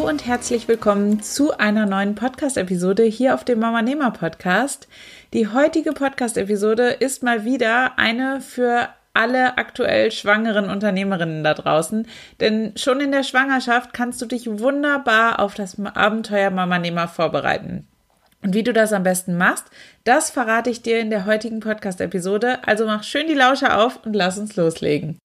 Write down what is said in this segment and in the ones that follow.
Und herzlich willkommen zu einer neuen Podcast-Episode hier auf dem Mama Nehmer Podcast. Die heutige Podcast-Episode ist mal wieder eine für alle aktuell schwangeren Unternehmerinnen da draußen, denn schon in der Schwangerschaft kannst du dich wunderbar auf das Abenteuer Mama Nehmer vorbereiten. Und wie du das am besten machst, das verrate ich dir in der heutigen Podcast-Episode. Also mach schön die Lausche auf und lass uns loslegen.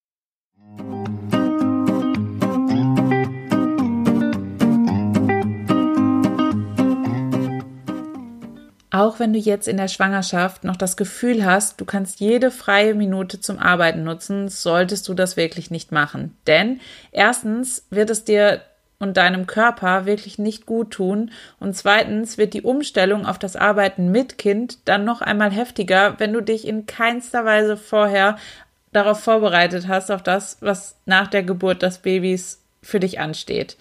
Auch wenn du jetzt in der Schwangerschaft noch das Gefühl hast, du kannst jede freie Minute zum Arbeiten nutzen, solltest du das wirklich nicht machen. Denn erstens wird es dir und deinem Körper wirklich nicht gut tun und zweitens wird die Umstellung auf das Arbeiten mit Kind dann noch einmal heftiger, wenn du dich in keinster Weise vorher darauf vorbereitet hast, auf das, was nach der Geburt des Babys für dich ansteht.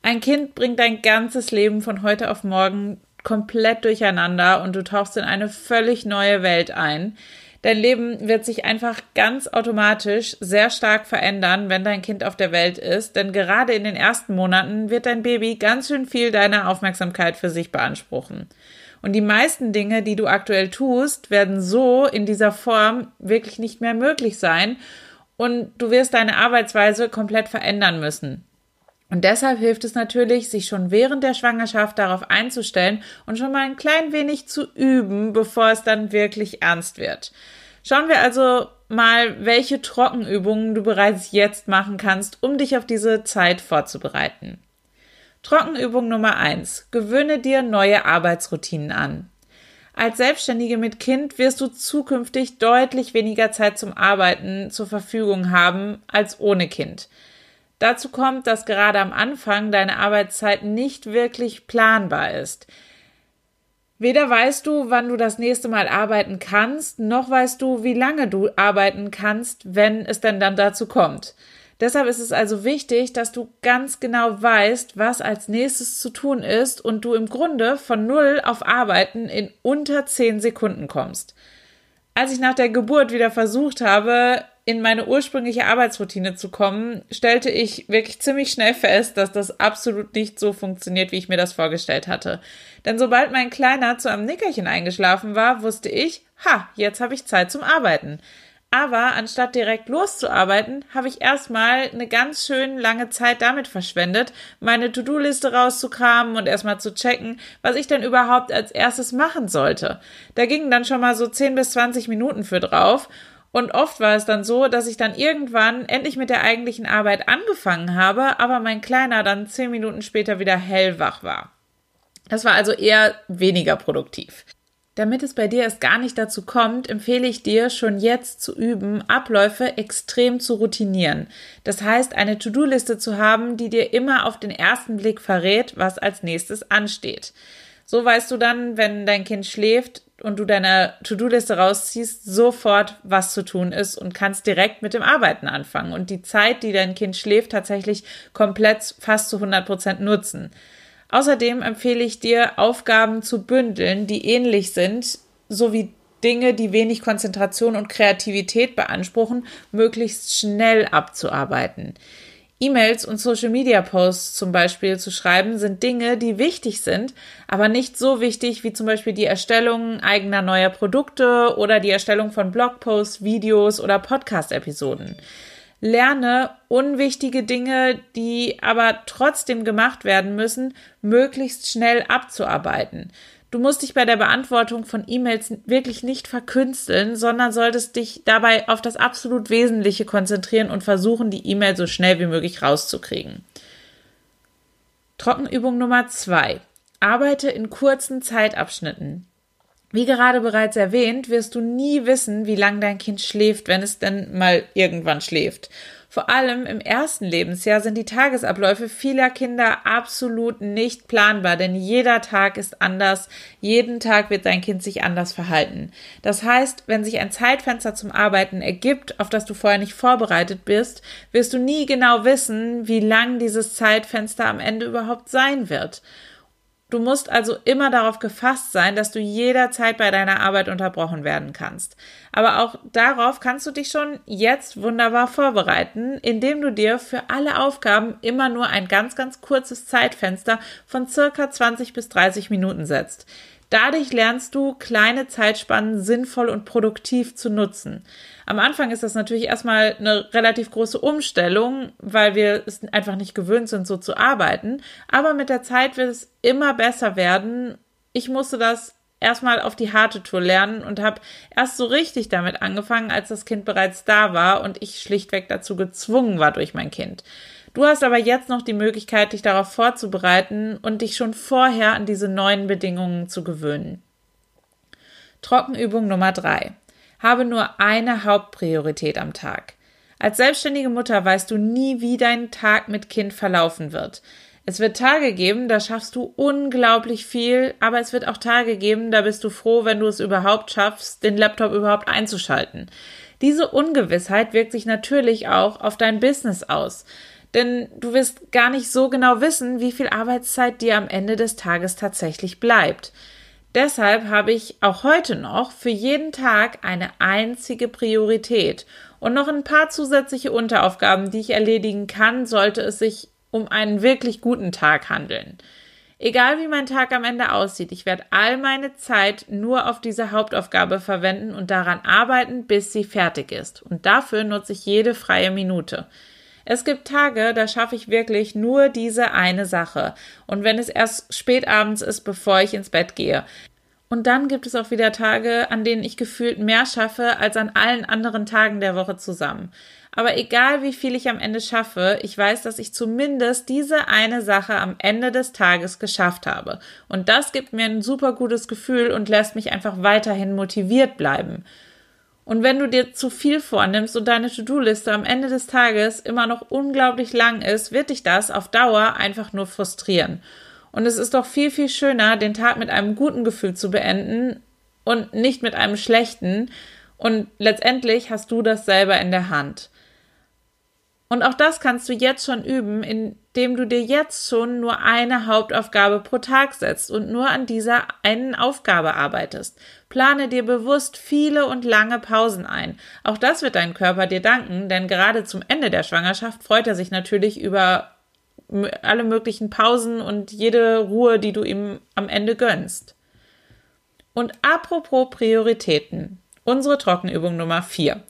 Ein Kind bringt dein ganzes Leben von heute auf morgen komplett durcheinander und du tauchst in eine völlig neue Welt ein. Dein Leben wird sich einfach ganz automatisch sehr stark verändern, wenn dein Kind auf der Welt ist, denn gerade in den ersten Monaten wird dein Baby ganz schön viel deiner Aufmerksamkeit für sich beanspruchen. Und die meisten Dinge, die du aktuell tust, werden so in dieser Form wirklich nicht mehr möglich sein und du wirst deine Arbeitsweise komplett verändern müssen. Und deshalb hilft es natürlich, sich schon während der Schwangerschaft darauf einzustellen und schon mal ein klein wenig zu üben, bevor es dann wirklich ernst wird. Schauen wir also mal, welche Trockenübungen du bereits jetzt machen kannst, um dich auf diese Zeit vorzubereiten. Trockenübung Nummer eins: Gewöhne dir neue Arbeitsroutinen an. Als Selbstständige mit Kind wirst du zukünftig deutlich weniger Zeit zum Arbeiten zur Verfügung haben als ohne Kind. Dazu kommt, dass gerade am Anfang deine Arbeitszeit nicht wirklich planbar ist. Weder weißt du, wann du das nächste Mal arbeiten kannst, noch weißt du, wie lange du arbeiten kannst, wenn es denn dann dazu kommt. Deshalb ist es also wichtig, dass du ganz genau weißt, was als nächstes zu tun ist und du im Grunde von Null auf Arbeiten in unter zehn Sekunden kommst. Als ich nach der Geburt wieder versucht habe, in meine ursprüngliche Arbeitsroutine zu kommen, stellte ich wirklich ziemlich schnell fest, dass das absolut nicht so funktioniert, wie ich mir das vorgestellt hatte. Denn sobald mein Kleiner zu einem Nickerchen eingeschlafen war, wusste ich, ha, jetzt habe ich Zeit zum Arbeiten. Aber anstatt direkt loszuarbeiten, habe ich erstmal eine ganz schön lange Zeit damit verschwendet, meine To-Do-Liste rauszukramen und erstmal zu checken, was ich denn überhaupt als erstes machen sollte. Da gingen dann schon mal so 10 bis 20 Minuten für drauf und oft war es dann so, dass ich dann irgendwann endlich mit der eigentlichen Arbeit angefangen habe, aber mein Kleiner dann zehn Minuten später wieder hellwach war. Das war also eher weniger produktiv. Damit es bei dir erst gar nicht dazu kommt, empfehle ich dir schon jetzt zu üben, Abläufe extrem zu routinieren. Das heißt, eine To-Do-Liste zu haben, die dir immer auf den ersten Blick verrät, was als nächstes ansteht. So weißt du dann, wenn dein Kind schläft, und du deine To-Do-Liste rausziehst, sofort, was zu tun ist und kannst direkt mit dem Arbeiten anfangen und die Zeit, die dein Kind schläft, tatsächlich komplett fast zu 100 Prozent nutzen. Außerdem empfehle ich dir, Aufgaben zu bündeln, die ähnlich sind, sowie Dinge, die wenig Konzentration und Kreativität beanspruchen, möglichst schnell abzuarbeiten. E-Mails und Social-Media-Posts zum Beispiel zu schreiben, sind Dinge, die wichtig sind, aber nicht so wichtig wie zum Beispiel die Erstellung eigener neuer Produkte oder die Erstellung von Blogposts, Videos oder Podcast-Episoden. Lerne unwichtige Dinge, die aber trotzdem gemacht werden müssen, möglichst schnell abzuarbeiten. Du musst dich bei der Beantwortung von E-Mails wirklich nicht verkünsteln, sondern solltest dich dabei auf das absolut Wesentliche konzentrieren und versuchen, die E-Mail so schnell wie möglich rauszukriegen. Trockenübung Nummer zwei: Arbeite in kurzen Zeitabschnitten. Wie gerade bereits erwähnt, wirst du nie wissen, wie lang dein Kind schläft, wenn es denn mal irgendwann schläft. Vor allem im ersten Lebensjahr sind die Tagesabläufe vieler Kinder absolut nicht planbar, denn jeder Tag ist anders, jeden Tag wird dein Kind sich anders verhalten. Das heißt, wenn sich ein Zeitfenster zum Arbeiten ergibt, auf das du vorher nicht vorbereitet bist, wirst du nie genau wissen, wie lang dieses Zeitfenster am Ende überhaupt sein wird. Du musst also immer darauf gefasst sein, dass du jederzeit bei deiner Arbeit unterbrochen werden kannst. Aber auch darauf kannst du dich schon jetzt wunderbar vorbereiten, indem du dir für alle Aufgaben immer nur ein ganz, ganz kurzes Zeitfenster von circa 20 bis 30 Minuten setzt. Dadurch lernst du kleine Zeitspannen sinnvoll und produktiv zu nutzen. Am Anfang ist das natürlich erstmal eine relativ große Umstellung, weil wir es einfach nicht gewöhnt sind, so zu arbeiten. Aber mit der Zeit wird es immer besser werden. Ich musste das erstmal auf die harte Tour lernen und habe erst so richtig damit angefangen, als das Kind bereits da war und ich schlichtweg dazu gezwungen war durch mein Kind. Du hast aber jetzt noch die Möglichkeit, dich darauf vorzubereiten und dich schon vorher an diese neuen Bedingungen zu gewöhnen. Trockenübung Nummer drei: Habe nur eine Hauptpriorität am Tag. Als selbstständige Mutter weißt du nie, wie dein Tag mit Kind verlaufen wird. Es wird Tage geben, da schaffst du unglaublich viel, aber es wird auch Tage geben, da bist du froh, wenn du es überhaupt schaffst, den Laptop überhaupt einzuschalten. Diese Ungewissheit wirkt sich natürlich auch auf dein Business aus denn du wirst gar nicht so genau wissen, wie viel Arbeitszeit dir am Ende des Tages tatsächlich bleibt. Deshalb habe ich auch heute noch für jeden Tag eine einzige Priorität und noch ein paar zusätzliche Unteraufgaben, die ich erledigen kann, sollte es sich um einen wirklich guten Tag handeln. Egal wie mein Tag am Ende aussieht, ich werde all meine Zeit nur auf diese Hauptaufgabe verwenden und daran arbeiten, bis sie fertig ist. Und dafür nutze ich jede freie Minute. Es gibt Tage, da schaffe ich wirklich nur diese eine Sache. Und wenn es erst spät abends ist, bevor ich ins Bett gehe. Und dann gibt es auch wieder Tage, an denen ich gefühlt mehr schaffe als an allen anderen Tagen der Woche zusammen. Aber egal wie viel ich am Ende schaffe, ich weiß, dass ich zumindest diese eine Sache am Ende des Tages geschafft habe. Und das gibt mir ein super gutes Gefühl und lässt mich einfach weiterhin motiviert bleiben. Und wenn du dir zu viel vornimmst und deine To-Do-Liste am Ende des Tages immer noch unglaublich lang ist, wird dich das auf Dauer einfach nur frustrieren. Und es ist doch viel, viel schöner, den Tag mit einem guten Gefühl zu beenden und nicht mit einem schlechten. Und letztendlich hast du das selber in der Hand. Und auch das kannst du jetzt schon üben, indem du dir jetzt schon nur eine Hauptaufgabe pro Tag setzt und nur an dieser einen Aufgabe arbeitest. Plane dir bewusst viele und lange Pausen ein. Auch das wird dein Körper dir danken, denn gerade zum Ende der Schwangerschaft freut er sich natürlich über alle möglichen Pausen und jede Ruhe, die du ihm am Ende gönnst. Und apropos Prioritäten. Unsere Trockenübung Nummer 4.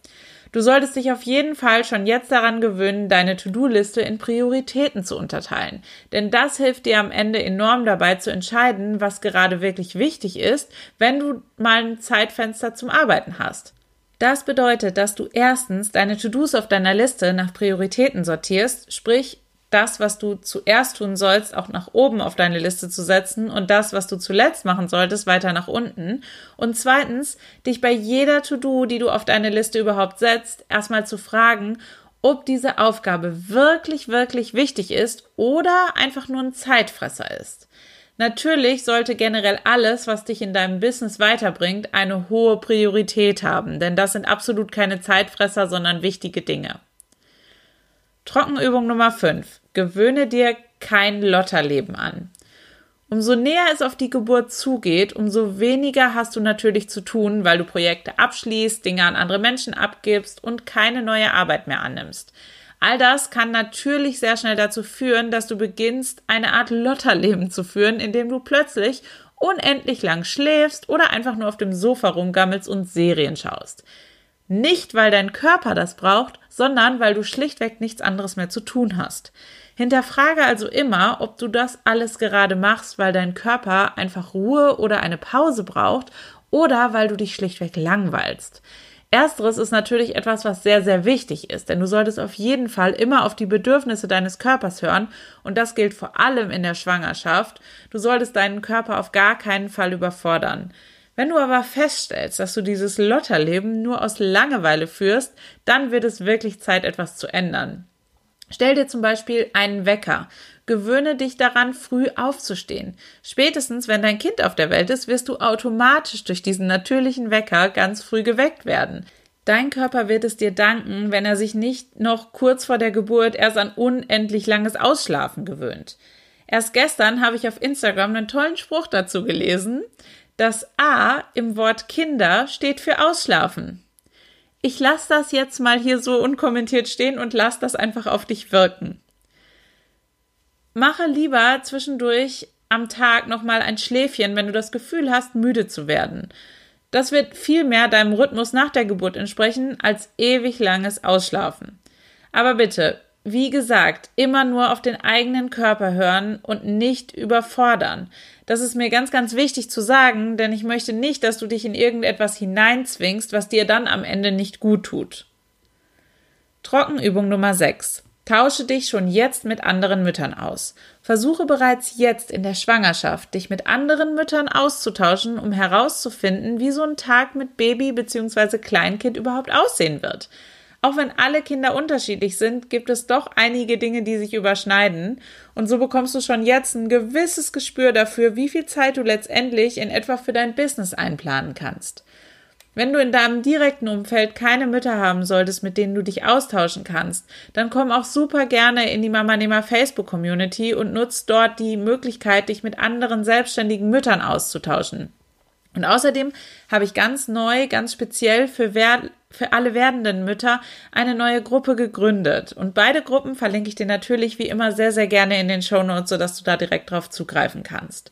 Du solltest dich auf jeden Fall schon jetzt daran gewöhnen, deine To-Do-Liste in Prioritäten zu unterteilen. Denn das hilft dir am Ende enorm dabei zu entscheiden, was gerade wirklich wichtig ist, wenn du mal ein Zeitfenster zum Arbeiten hast. Das bedeutet, dass du erstens deine To-Dos auf deiner Liste nach Prioritäten sortierst, sprich das, was du zuerst tun sollst, auch nach oben auf deine Liste zu setzen und das, was du zuletzt machen solltest, weiter nach unten. Und zweitens, dich bei jeder To-Do, die du auf deine Liste überhaupt setzt, erstmal zu fragen, ob diese Aufgabe wirklich, wirklich wichtig ist oder einfach nur ein Zeitfresser ist. Natürlich sollte generell alles, was dich in deinem Business weiterbringt, eine hohe Priorität haben, denn das sind absolut keine Zeitfresser, sondern wichtige Dinge. Trockenübung Nummer 5. Gewöhne dir kein Lotterleben an. Umso näher es auf die Geburt zugeht, umso weniger hast du natürlich zu tun, weil du Projekte abschließt, Dinge an andere Menschen abgibst und keine neue Arbeit mehr annimmst. All das kann natürlich sehr schnell dazu führen, dass du beginnst, eine Art Lotterleben zu führen, in dem du plötzlich unendlich lang schläfst oder einfach nur auf dem Sofa rumgammelst und Serien schaust. Nicht, weil dein Körper das braucht, sondern weil du schlichtweg nichts anderes mehr zu tun hast. Hinterfrage also immer, ob du das alles gerade machst, weil dein Körper einfach Ruhe oder eine Pause braucht oder weil du dich schlichtweg langweilst. Ersteres ist natürlich etwas, was sehr, sehr wichtig ist, denn du solltest auf jeden Fall immer auf die Bedürfnisse deines Körpers hören und das gilt vor allem in der Schwangerschaft. Du solltest deinen Körper auf gar keinen Fall überfordern. Wenn du aber feststellst, dass du dieses Lotterleben nur aus Langeweile führst, dann wird es wirklich Zeit, etwas zu ändern. Stell dir zum Beispiel einen Wecker. Gewöhne dich daran, früh aufzustehen. Spätestens, wenn dein Kind auf der Welt ist, wirst du automatisch durch diesen natürlichen Wecker ganz früh geweckt werden. Dein Körper wird es dir danken, wenn er sich nicht noch kurz vor der Geburt erst an unendlich langes Ausschlafen gewöhnt. Erst gestern habe ich auf Instagram einen tollen Spruch dazu gelesen. Das A im Wort Kinder steht für Ausschlafen. Ich lasse das jetzt mal hier so unkommentiert stehen und lass das einfach auf dich wirken. Mache lieber zwischendurch am Tag nochmal ein Schläfchen, wenn du das Gefühl hast, müde zu werden. Das wird viel mehr deinem Rhythmus nach der Geburt entsprechen als ewig langes Ausschlafen. Aber bitte, wie gesagt, immer nur auf den eigenen Körper hören und nicht überfordern. Das ist mir ganz, ganz wichtig zu sagen, denn ich möchte nicht, dass du dich in irgendetwas hineinzwingst, was dir dann am Ende nicht gut tut. Trockenübung Nummer 6. Tausche dich schon jetzt mit anderen Müttern aus. Versuche bereits jetzt in der Schwangerschaft, dich mit anderen Müttern auszutauschen, um herauszufinden, wie so ein Tag mit Baby bzw. Kleinkind überhaupt aussehen wird. Auch wenn alle Kinder unterschiedlich sind, gibt es doch einige Dinge, die sich überschneiden. Und so bekommst du schon jetzt ein gewisses Gespür dafür, wie viel Zeit du letztendlich in etwa für dein Business einplanen kannst. Wenn du in deinem direkten Umfeld keine Mütter haben solltest, mit denen du dich austauschen kannst, dann komm auch super gerne in die Mama Nehmer Facebook Community und nutz dort die Möglichkeit, dich mit anderen selbstständigen Müttern auszutauschen. Und außerdem habe ich ganz neu, ganz speziell für, wer für alle werdenden Mütter eine neue Gruppe gegründet. Und beide Gruppen verlinke ich dir natürlich wie immer sehr, sehr gerne in den Show Notes, sodass du da direkt drauf zugreifen kannst.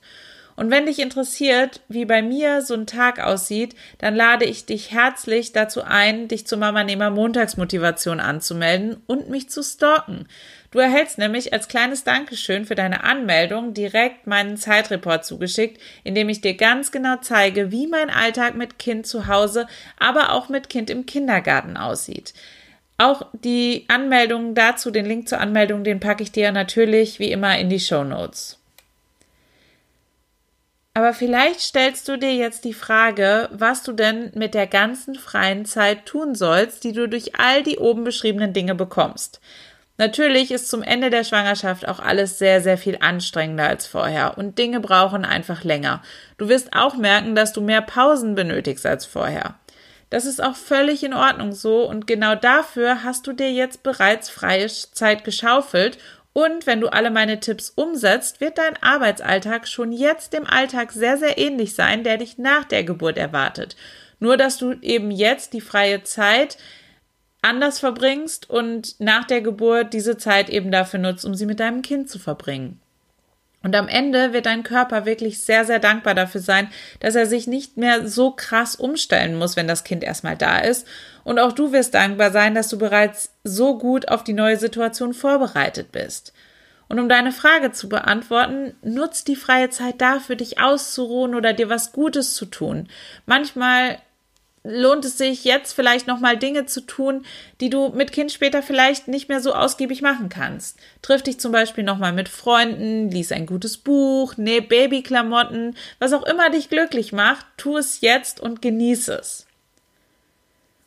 Und wenn dich interessiert, wie bei mir so ein Tag aussieht, dann lade ich dich herzlich dazu ein, dich zur Mama Nehmer Montagsmotivation anzumelden und mich zu stalken. Du erhältst nämlich als kleines Dankeschön für deine Anmeldung direkt meinen Zeitreport zugeschickt, in dem ich dir ganz genau zeige, wie mein Alltag mit Kind zu Hause, aber auch mit Kind im Kindergarten aussieht. Auch die Anmeldung dazu, den Link zur Anmeldung, den packe ich dir natürlich wie immer in die Show Notes. Aber vielleicht stellst du dir jetzt die Frage, was du denn mit der ganzen freien Zeit tun sollst, die du durch all die oben beschriebenen Dinge bekommst. Natürlich ist zum Ende der Schwangerschaft auch alles sehr, sehr viel anstrengender als vorher und Dinge brauchen einfach länger. Du wirst auch merken, dass du mehr Pausen benötigst als vorher. Das ist auch völlig in Ordnung so und genau dafür hast du dir jetzt bereits freie Zeit geschaufelt und wenn du alle meine Tipps umsetzt, wird dein Arbeitsalltag schon jetzt dem Alltag sehr, sehr ähnlich sein, der dich nach der Geburt erwartet. Nur, dass du eben jetzt die freie Zeit anders verbringst und nach der Geburt diese Zeit eben dafür nutzt, um sie mit deinem Kind zu verbringen. Und am Ende wird dein Körper wirklich sehr, sehr dankbar dafür sein, dass er sich nicht mehr so krass umstellen muss, wenn das Kind erstmal da ist. Und auch du wirst dankbar sein, dass du bereits so gut auf die neue Situation vorbereitet bist. Und um deine Frage zu beantworten, nutzt die freie Zeit dafür, dich auszuruhen oder dir was Gutes zu tun. Manchmal lohnt es sich jetzt vielleicht nochmal Dinge zu tun, die du mit Kind später vielleicht nicht mehr so ausgiebig machen kannst. Triff dich zum Beispiel nochmal mit Freunden, lies ein gutes Buch, näh Babyklamotten, was auch immer dich glücklich macht, tu es jetzt und genieße es.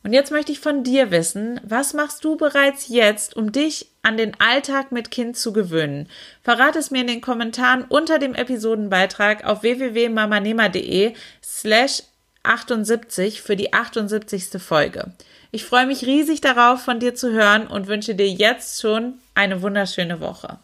Und jetzt möchte ich von dir wissen, was machst du bereits jetzt, um dich an den Alltag mit Kind zu gewöhnen? Verrate es mir in den Kommentaren unter dem Episodenbeitrag auf www.mamanema.de slash 78 für die 78. Folge. Ich freue mich riesig darauf, von dir zu hören und wünsche dir jetzt schon eine wunderschöne Woche.